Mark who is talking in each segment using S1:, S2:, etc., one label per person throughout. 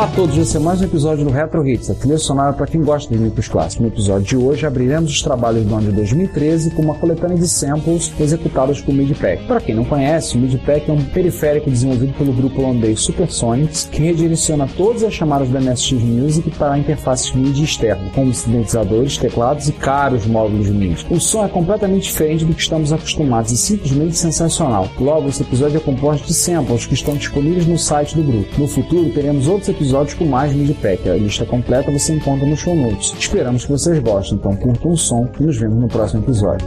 S1: Olá a todos, esse é mais um episódio do Retro Hits, a trilha sonora para quem gosta de micros clássicos. No episódio de hoje abriremos os trabalhos do ano de 2013 com uma coletânea de samples executados com o MIDI-Pack. Para quem não conhece, o MIDI-Pack é um periférico desenvolvido pelo grupo holandês Supersonics que redireciona todas as chamadas da MSX Music para interfaces MIDI externas, como sintetizadores, teclados e caros módulos MIDI. O som é completamente diferente do que estamos acostumados e simplesmente sensacional. Logo, esse episódio é composto de samples que estão disponíveis no site do grupo. No futuro, teremos outros episódios com mais Midpack. A lista completa você encontra no show notes. Esperamos que vocês gostem, então curtam o som e nos vemos no próximo episódio.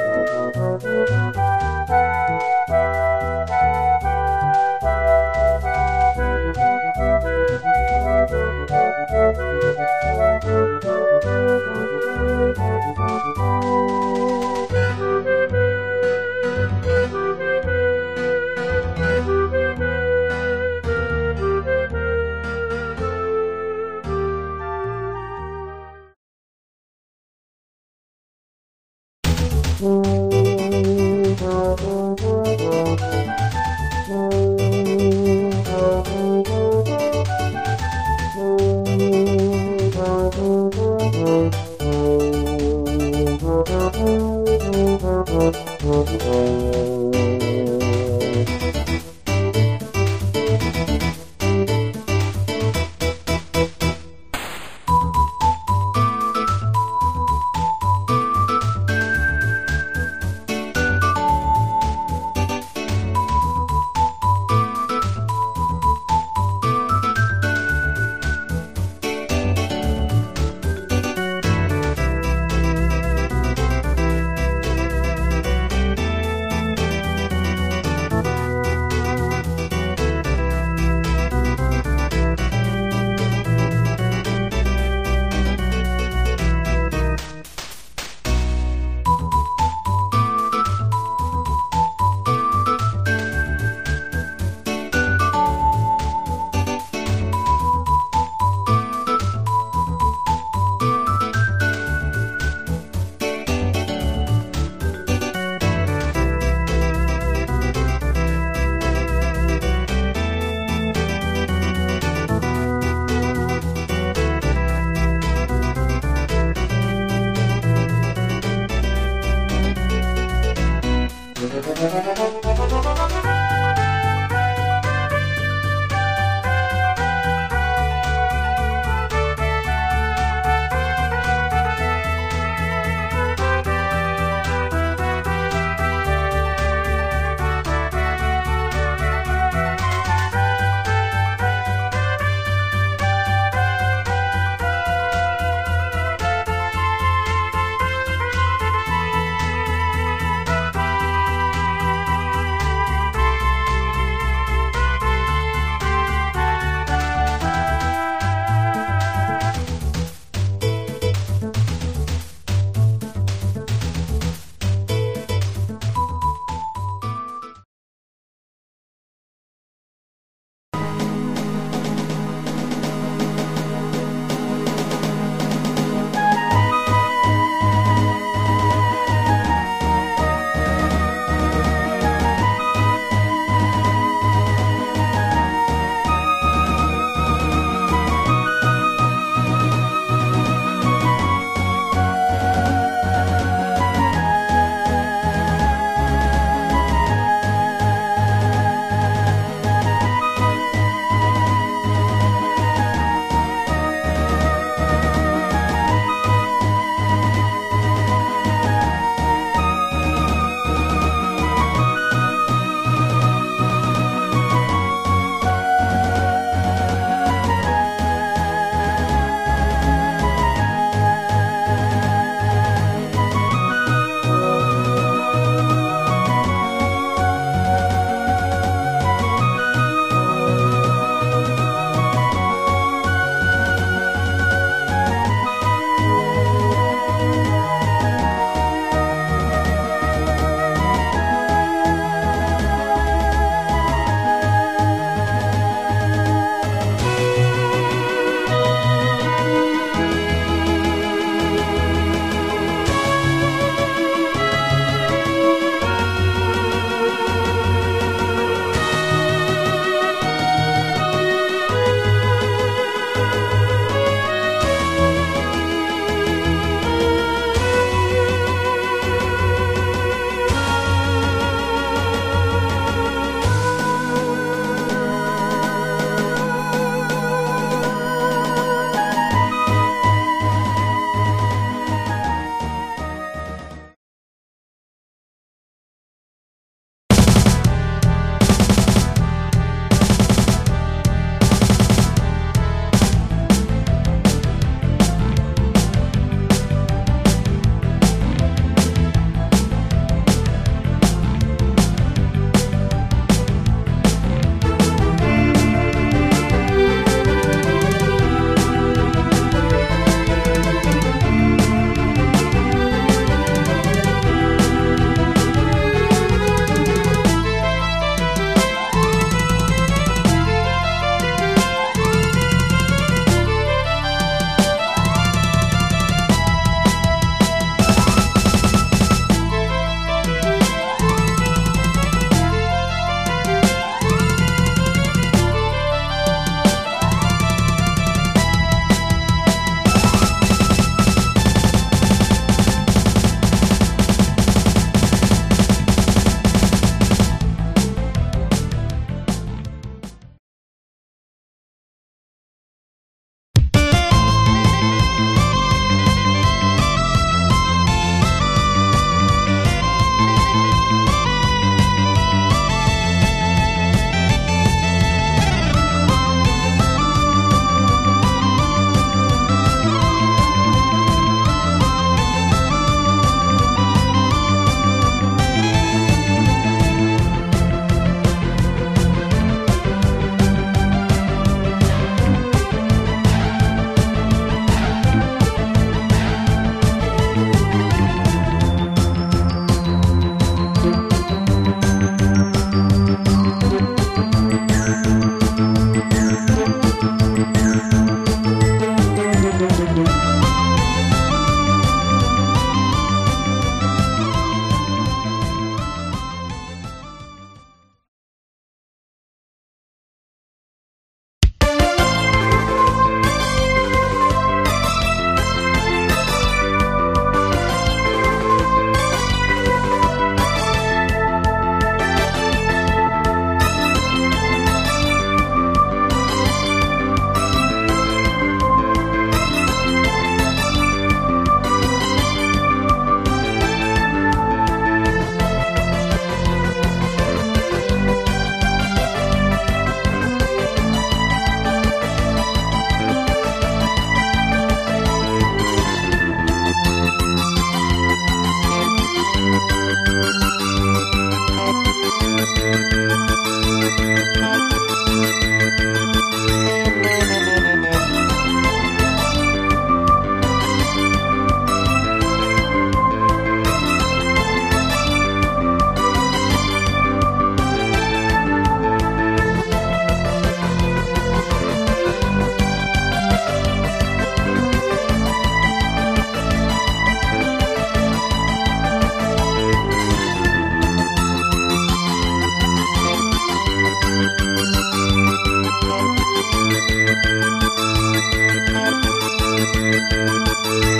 S2: Música